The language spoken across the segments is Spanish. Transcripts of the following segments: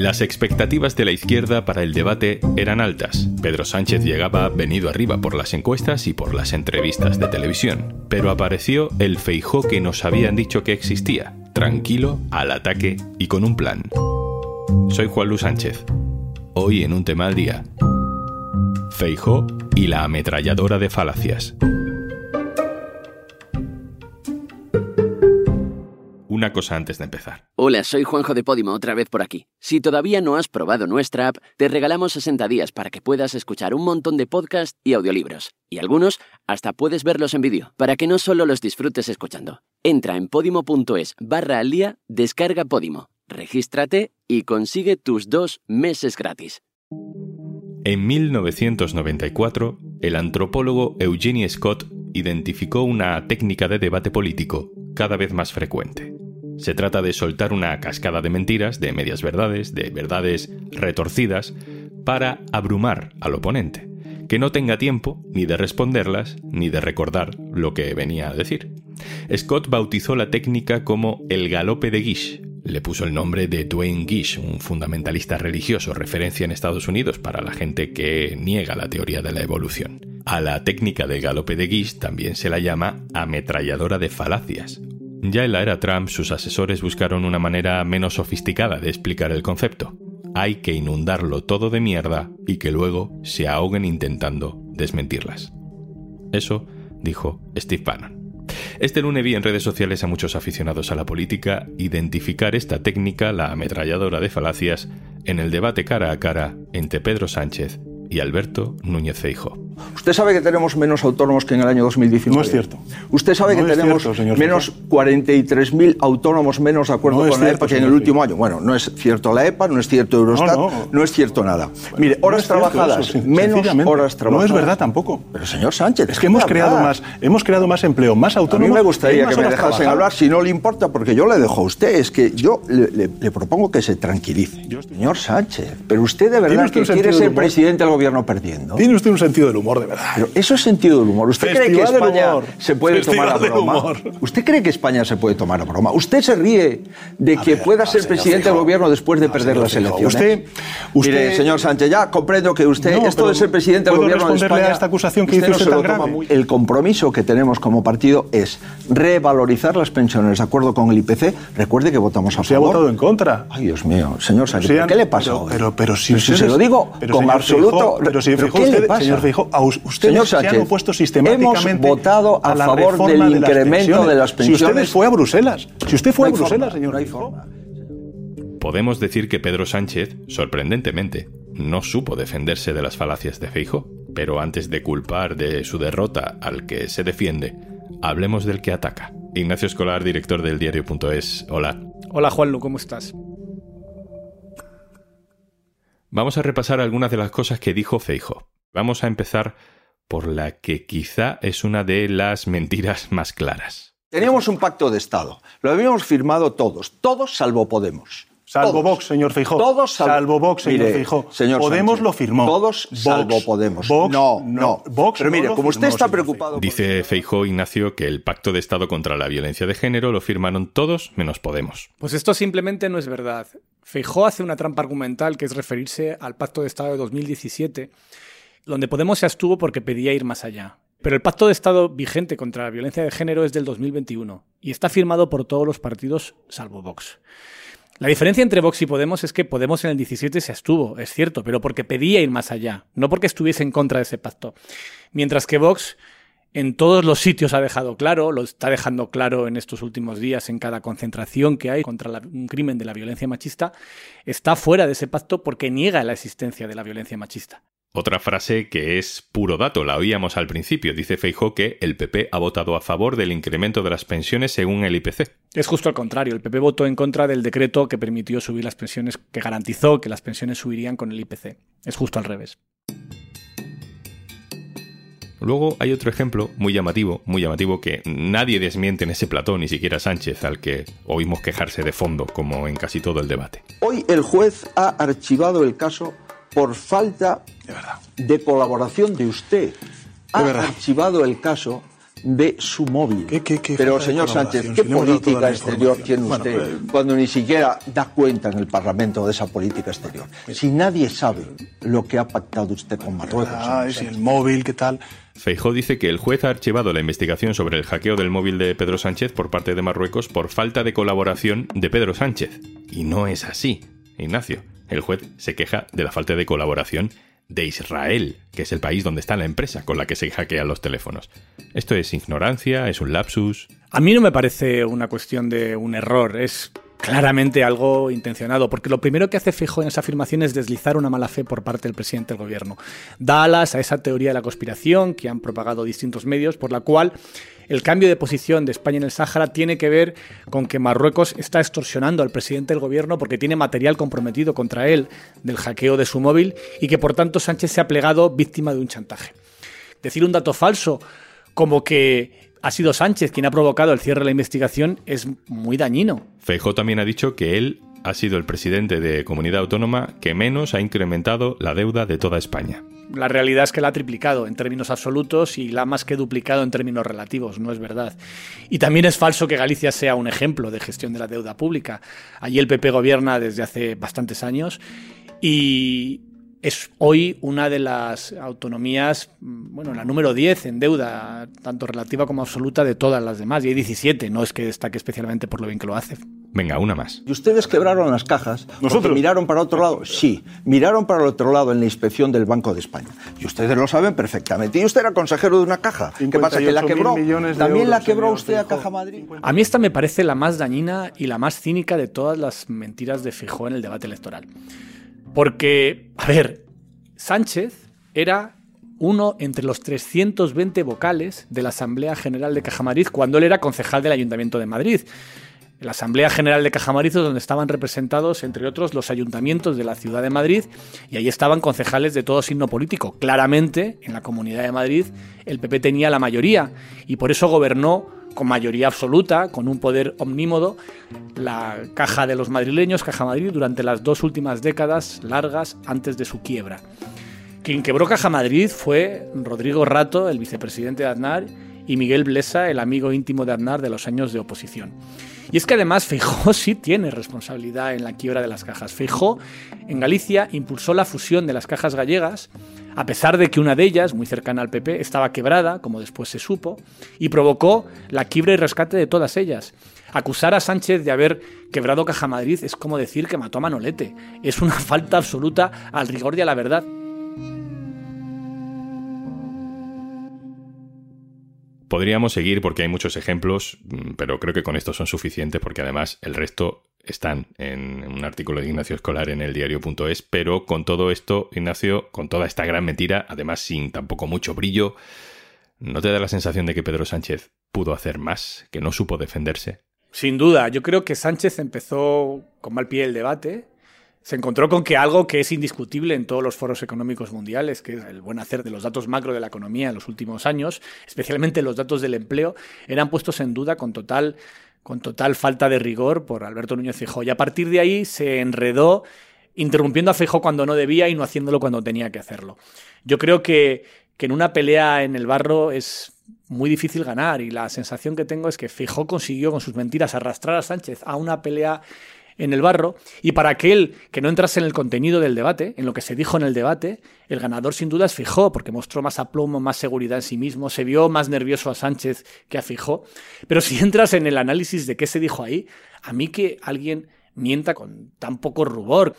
Las expectativas de la izquierda para el debate eran altas. Pedro Sánchez llegaba venido arriba por las encuestas y por las entrevistas de televisión. Pero apareció el feijó que nos habían dicho que existía, tranquilo, al ataque y con un plan. Soy Juan Luis Sánchez. Hoy en un tema al día. Feijó y la ametralladora de falacias. Una cosa antes de empezar. Hola, soy Juanjo de Podimo, otra vez por aquí. Si todavía no has probado nuestra app, te regalamos 60 días para que puedas escuchar un montón de podcasts y audiolibros. Y algunos hasta puedes verlos en vídeo, para que no solo los disfrutes escuchando. Entra en podimo.es barra al día, descarga Podimo, regístrate y consigue tus dos meses gratis. En 1994, el antropólogo Eugenie Scott identificó una técnica de debate político cada vez más frecuente. Se trata de soltar una cascada de mentiras, de medias verdades, de verdades retorcidas, para abrumar al oponente, que no tenga tiempo ni de responderlas ni de recordar lo que venía a decir. Scott bautizó la técnica como el galope de Gish. Le puso el nombre de Dwayne Gish, un fundamentalista religioso, referencia en Estados Unidos para la gente que niega la teoría de la evolución. A la técnica de galope de Gish también se la llama ametralladora de falacias, ya en la era Trump, sus asesores buscaron una manera menos sofisticada de explicar el concepto. Hay que inundarlo todo de mierda y que luego se ahoguen intentando desmentirlas. Eso dijo Steve Bannon. Este lunes vi en redes sociales a muchos aficionados a la política identificar esta técnica, la ametralladora de falacias, en el debate cara a cara entre Pedro Sánchez y Alberto Núñez Feijóo. Usted sabe que tenemos menos autónomos que en el año 2019. No es cierto. Usted sabe que tenemos menos 43.000 autónomos menos de acuerdo con la EPA que en el último año. Bueno, no es cierto la EPA, no es cierto Eurostat, no, es cierto nada. Mire, horas trabajadas, menos horas trabajadas. No es verdad tampoco. Pero señor Sánchez, es que hemos creado más, hemos creado más empleo, más autónomos. A mí me gustaría que me dejasen hablar, si no le importa, porque yo le dejo a usted. Es que yo le, propongo que se tranquilice. Señor Sánchez, pero usted de verdad que quiere ser presidente del gobierno perdiendo. Tiene usted un sentido del humor de verdad. Pero eso es sentido del humor. ¿Usted cree que España se puede tomar a broma? ¿Usted cree que España se puede tomar a broma? ¿Usted se ríe de que pueda ser presidente del gobierno después de perder las elecciones? Usted, usted, Mire, señor Sánchez, ya comprendo que usted, esto de ser presidente del gobierno de España, a esta acusación que hizo usted tan Muy... El compromiso que tenemos como partido es revalorizar las pensiones de acuerdo con el IPC. Recuerde que votamos a favor. Se ha votado en contra. Ay, Dios mío, señor Sánchez, ¿qué le pasa pero, pero, pero, si, se lo digo con absoluto... pero si ¿qué le pasa? Señor ustedes Señor Sánchez, se han opuesto sistemáticamente hemos votado a, favor del incremento de las pensiones. Si usted fue a Bruselas, si usted fue a Bruselas, señor. Podemos decir que Pedro Sánchez, sorprendentemente, no supo defenderse de las falacias de Feijo, pero antes de culpar de su derrota al que se defiende, hablemos del que ataca. Ignacio Escolar, director del diario.es. Hola. Hola Juanlu, ¿cómo estás? Vamos a repasar algunas de las cosas que dijo Feijo. Vamos a empezar por la que quizá es una de las mentiras más claras. Teníamos un pacto de Estado. Lo habíamos firmado todos, todos salvo Podemos. Salvo Vox, señor Feijó. Todos salvo, Vox, señor Mire, Señor Podemos lo firmó. Todos salvo Podemos. Vox, no, no. Vox Pero mire, como usted está preocupado. Dice Feijó Ignacio que el Pacto de Estado contra la Violencia de Género lo firmaron todos menos Podemos. Pues esto simplemente no es verdad. Feijó hace una trampa argumental que es referirse al Pacto de Estado de 2017 donde Podemos se abstuvo porque pedía ir más allá. Pero el pacto de Estado vigente contra la violencia de género es del 2021 y está firmado por todos los partidos salvo Vox. La diferencia entre Vox y Podemos es que Podemos en el 17 se abstuvo, es cierto, pero porque pedía ir más allá, no porque estuviese en contra de ese pacto. Mientras que Vox en todos los sitios ha dejado claro, lo está dejando claro en estos últimos días en cada concentración que hay contra un crimen de la violencia machista, está fuera de ese pacto porque niega la existencia de la violencia machista. Otra frase que es puro dato, la oíamos al principio. Dice Feijó que el PP ha votado a favor del incremento de las pensiones según el IPC. Es justo al contrario. El PP votó en contra del decreto que permitió subir las pensiones, que garantizó que las pensiones subirían con el IPC. Es justo al revés. Luego hay otro ejemplo muy llamativo, muy llamativo que nadie desmiente en ese plató, ni siquiera Sánchez, al que oímos quejarse de fondo, como en casi todo el debate. Hoy el juez ha archivado el caso por falta de, colaboración de usted. Ha archivado el caso de su móvil. Pero, señor Sánchez, ¿qué política exterior tiene usted pues, cuando ni siquiera da cuenta en el Parlamento de esa política exterior? Si nadie sabe lo que ha pactado usted con Marruecos. Ah, si el móvil, ¿qué tal? Feijó dice que el juez ha archivado la investigación sobre el hackeo del móvil de Pedro Sánchez por parte de Marruecos por falta de colaboración de Pedro Sánchez. Y no es así, Ignacio. El juez se queja de la falta de colaboración de Israel, que es el país donde está la empresa con la que se hackean los teléfonos. ¿Esto es ignorancia? ¿Es un lapsus? A mí no me parece una cuestión de un error, es claramente algo intencionado, porque lo primero que hace Fijo en esa afirmación es deslizar una mala fe por parte del presidente del gobierno. Da alas a esa teoría de la conspiración que han propagado distintos medios, por la cual el cambio de posición de España en el Sáhara tiene que ver con que Marruecos está extorsionando al presidente del gobierno porque tiene material comprometido contra él del hackeo de su móvil y que por tanto Sánchez se ha plegado víctima de un chantaje. Decir un dato falso como que ha sido Sánchez quien ha provocado el cierre de la investigación es muy dañino. Feijó también ha dicho que él ha sido el presidente de comunidad autónoma que menos ha incrementado la deuda de toda España la realidad es que la ha triplicado en términos absolutos y la ha más que duplicado en términos relativos, no es verdad. Y también es falso que Galicia sea un ejemplo de gestión de la deuda pública. Allí el PP gobierna desde hace bastantes años y es hoy una de las autonomías, bueno, la número 10 en deuda, tanto relativa como absoluta, de todas las demás. Y hay 17, no es que destaque especialmente por lo bien que lo hace. Venga, una más. ¿Y ustedes quebraron las cajas? ¿Nosotros? ¿Miraron para otro lado? Sí, miraron para el otro lado en la inspección del Banco de España. Y ustedes lo saben perfectamente. Y usted era consejero de una caja. ¿Qué pasa? ¿Que la quebró? ¿También la quebró usted a Caja Madrid? A mí esta me parece la más dañina y la más cínica de todas las mentiras de Fijó en el debate electoral. Porque, a ver, Sánchez era uno entre los 320 vocales de la Asamblea General de Caja Madrid cuando él era concejal del Ayuntamiento de Madrid. La Asamblea General de Caja Madrid, donde estaban representados, entre otros, los ayuntamientos de la ciudad de Madrid, y ahí estaban concejales de todo signo político. Claramente, en la Comunidad de Madrid, el PP tenía la mayoría, y por eso gobernó con mayoría absoluta, con un poder omnímodo, la caja de los madrileños, Caja Madrid, durante las dos últimas décadas largas antes de su quiebra. Quien quebró Caja Madrid fue Rodrigo Rato, el vicepresidente de Aznar, y Miguel Blesa, el amigo íntimo de Aznar de los años de oposición. Y es que además Feijó sí tiene responsabilidad en la quiebra de las cajas. Feijó en Galicia impulsó la fusión de las cajas gallegas, a pesar de que una de ellas, muy cercana al PP, estaba quebrada, como después se supo, y provocó la quiebra y rescate de todas ellas. Acusar a Sánchez de haber quebrado Caja Madrid es como decir que mató a Manolete. Es una falta absoluta al rigor y a la verdad. Podríamos seguir porque hay muchos ejemplos, mm, pero creo que con estos son suficientes porque además el resto están en un artículo de Ignacio Escolar en el diario.es, pero con todo esto, Ignacio, con toda esta gran mentira, además sin tampoco mucho brillo, ¿no te da la sensación de que Pedro Sánchez pudo hacer más, que no supo defenderse? Sin duda, yo creo que Sánchez empezó con mal pie el debate, se encontró con que algo que es indiscutible en todos los foros económicos mundiales, que es el buen hacer de los datos macro de la economía en los últimos años, especialmente los datos del empleo, eran puestos en duda con total, con total falta de rigor por Alberto Núñez Feijóo. Y a partir de ahí se enredó interrumpiendo a Feijóo cuando no debía y no haciéndolo cuando tenía que hacerlo. Yo creo que, que en una pelea en el barro es muy difícil ganar y la sensación que tengo es que Feijóo consiguió con sus mentiras arrastrar a Sánchez a una pelea en el barro, y para aquel que no entrase en el contenido del debate, en lo que se dijo en el debate, el ganador sin duda es Fijó, porque mostró más aplomo, más seguridad en sí mismo, se vio más nervioso a Sánchez que a Fijó. Pero si entras en el análisis de qué se dijo ahí, a mí que alguien mienta con tan poco rubor,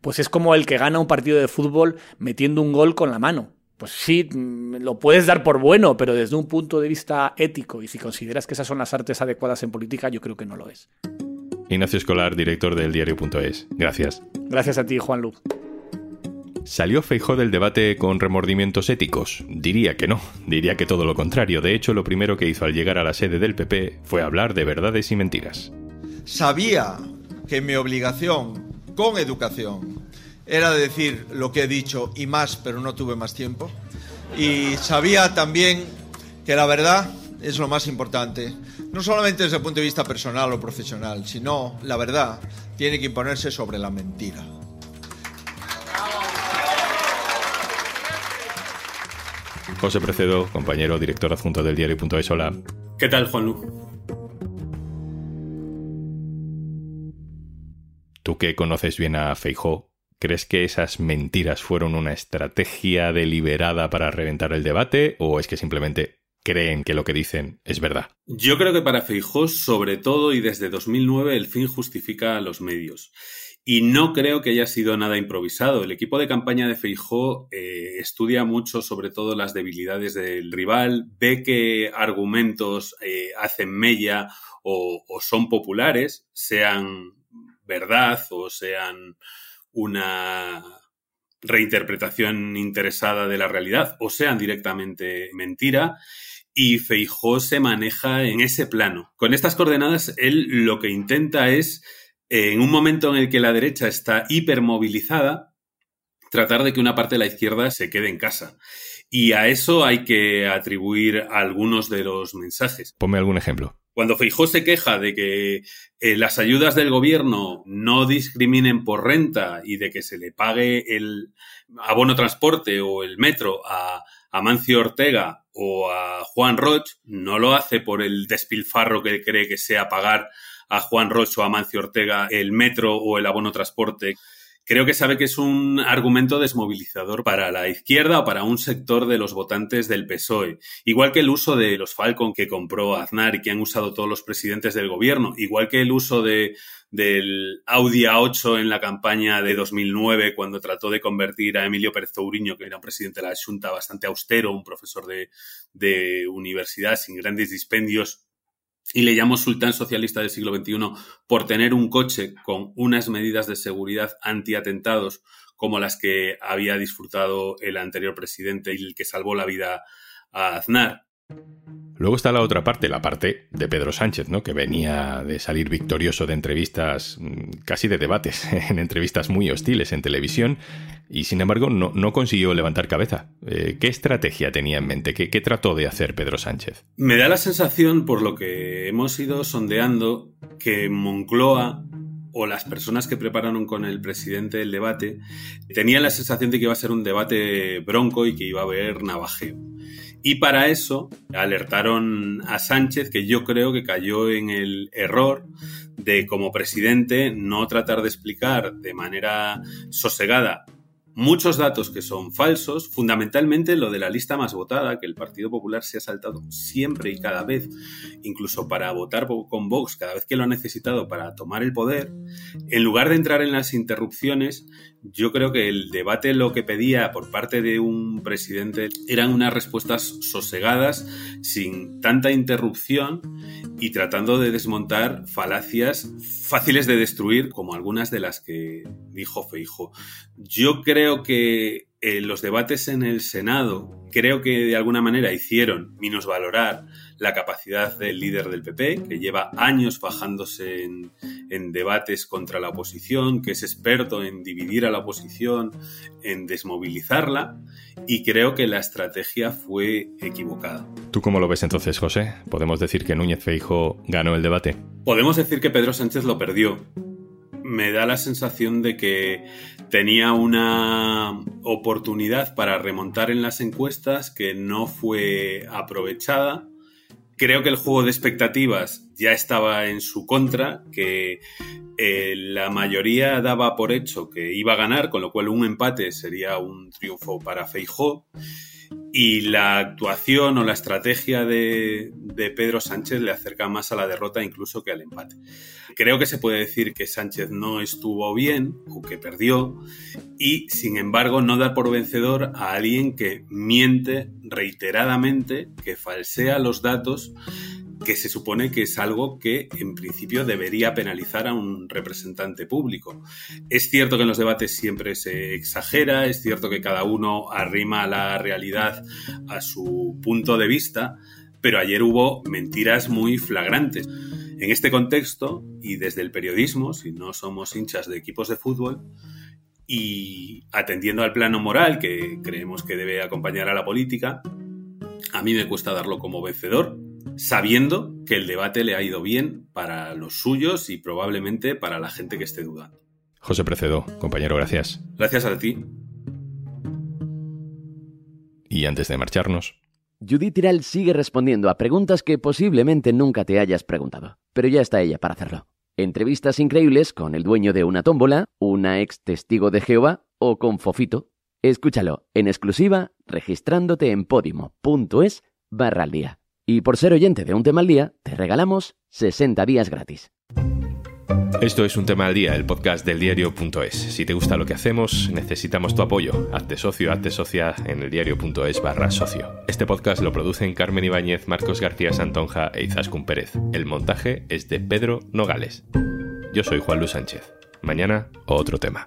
pues es como el que gana un partido de fútbol metiendo un gol con la mano. Pues sí, mm, lo puedes dar por bueno, pero desde un punto de vista ético, y si consideras que esas son las artes adecuadas en política, yo creo que no lo es. Ignacio Escolar, director del diario.es. Gracias. Gracias a ti, Juan Lu. ¿Salió Feijó del debate con remordimientos éticos? Diría que no, diría que todo lo contrario. De hecho, lo primero que hizo al llegar a la sede del PP fue hablar de verdades y mentiras. Sabía que mi obligación con educación era decir lo que he dicho y más, pero no tuve más tiempo. Y sabía también que la verdad es lo más importante no solamente desde el punto de vista personal o profesional, sino, la verdad, tiene que imponerse sobre la mentira. José Precedo, compañero, director adjunto del diario.es. Hola. ¿Qué tal, Juanlu? Tú que conoces bien a Feijó, ¿crees que esas mentiras fueron una estrategia deliberada para reventar el debate o es que simplemente creen que lo que dicen es verdad? Yo creo que para Feijó, sobre todo y desde 2009, el fin justifica a los medios. Y no creo que haya sido nada improvisado. El equipo de campaña de Feijó eh, estudia mucho sobre todo las debilidades del rival, ve qué argumentos eh, hacen mella o, son populares, sean verdad o sean una reinterpretación interesada de la realidad o sean directamente mentira. Y Feijó se maneja en ese plano. Con estas coordenadas, él lo que intenta es, en un momento en el que la derecha está hipermovilizada, tratar de que una parte de la izquierda se quede en casa. Y a eso hay que atribuir algunos de los mensajes. Ponme algún ejemplo. Cuando Feijó se queja de que eh, las ayudas del gobierno no discriminen por renta y de que se le pague el abono transporte o el metro a, a Mancio Ortega o a Juan Roch, no lo hace por el despilfarro que cree que sea pagar a Juan Roch o a Mancio Ortega el metro o el abono transporte creo que sabe que es un argumento desmovilizador para la izquierda o para un sector de los votantes del PSOE. Igual que el uso de los Falcon que compró Aznar y que han usado todos los presidentes del gobierno. Igual que el uso de, del Audi A8 en la campaña de 2009 cuando trató de convertir a Emilio Pérez Touriño, que era un presidente de la Junta bastante austero, un profesor de, de universidad sin grandes dispendios, y le llamo sultán socialista del siglo XXI por tener un coche con unas medidas de seguridad antiatentados como las que había disfrutado el anterior presidente y el que salvó la vida a Aznar. Luego está la otra parte, la parte de Pedro Sánchez, ¿no? que venía de salir victorioso de entrevistas, mm, casi de debates, en entrevistas muy hostiles en televisión, y sin embargo no, consiguió levantar cabeza. Eh, ¿Qué estrategia tenía en mente? ¿Qué, ¿Qué trató de hacer Pedro Sánchez? Me da la sensación, por lo que hemos ido sondeando, que Moncloa o las personas que prepararon con el presidente el debate tenían la sensación de que iba a ser un debate bronco y que iba a haber navajeo. Y para eso alertaron a Sánchez, que yo creo que cayó en el error de como presidente no tratar de explicar de manera sosegada muchos datos que son falsos, fundamentalmente lo de la lista más votada, que el Partido Popular se ha saltado siempre y cada vez, incluso para votar con Vox, cada vez que lo ha necesitado para tomar el poder, en lugar de entrar en las interrupciones, yo creo que el debate lo que pedía por parte de un presidente eran unas respuestas sosegadas, sin tanta interrupción y tratando de desmontar falacias fáciles de destruir, como algunas de las que dijo Feijo. Yo creo que eh, los debates en el Senado creo que de alguna manera hicieron minusvalorar la capacidad del líder del PP, que lleva años fajándose en, en, debates contra la oposición, que es experto en dividir a la oposición, en desmovilizarla, y creo que la estrategia fue equivocada. ¿Tú cómo lo ves entonces, José? ¿Podemos decir que Núñez Feijo ganó el debate? Podemos decir que Pedro Sánchez lo perdió. Me da la sensación de que tenía una oportunidad para remontar en las encuestas que no fue aprovechada. Creo que el juego de expectativas ya estaba en su contra, que eh, la mayoría daba por hecho que iba a ganar, con lo cual un empate sería un triunfo para Feijó y la actuación o la estrategia de, Pedro Sánchez le acerca más a la derrota incluso que al empate. Creo que se puede decir que Sánchez no estuvo bien o que perdió y sin embargo no dar por vencedor a alguien que miente reiteradamente, que falsea los datos que se supone que es algo que en principio debería penalizar a un representante público. Es cierto que en los debates siempre se exagera, es cierto que cada uno arrima la realidad a su punto de vista, pero ayer hubo mentiras muy flagrantes. En este contexto, y desde el periodismo, si no somos hinchas de equipos de fútbol, y atendiendo al plano moral que creemos que debe acompañar a la política, a mí me cuesta darlo como vencedor, sabiendo que el debate le ha ido bien para los suyos y probablemente para la gente que esté dudando. José Precedo, compañero, gracias. Gracias a ti. Y antes de marcharnos... Judith Tiral sigue respondiendo a preguntas que posiblemente nunca te hayas preguntado, pero ya está ella para hacerlo. Entrevistas increíbles con el dueño de una tómbola, una ex testigo de Jehová o con Fofito. Escúchalo en exclusiva registrándote en podimo.es barra al día. Y por ser oyente de un tema al día, te regalamos 60 días gratis. Esto es Un Tema al Día, el podcast del diario.es. Si te gusta lo que hacemos, necesitamos tu apoyo. Hazte socio, hazte socia en el diario.es barra socio. Este podcast lo producen Carmen Ibáñez, Marcos García Santonja e Izaskun Pérez. El montaje es de Pedro Nogales. Yo soy Juan Luis Sánchez. Mañana, otro tema.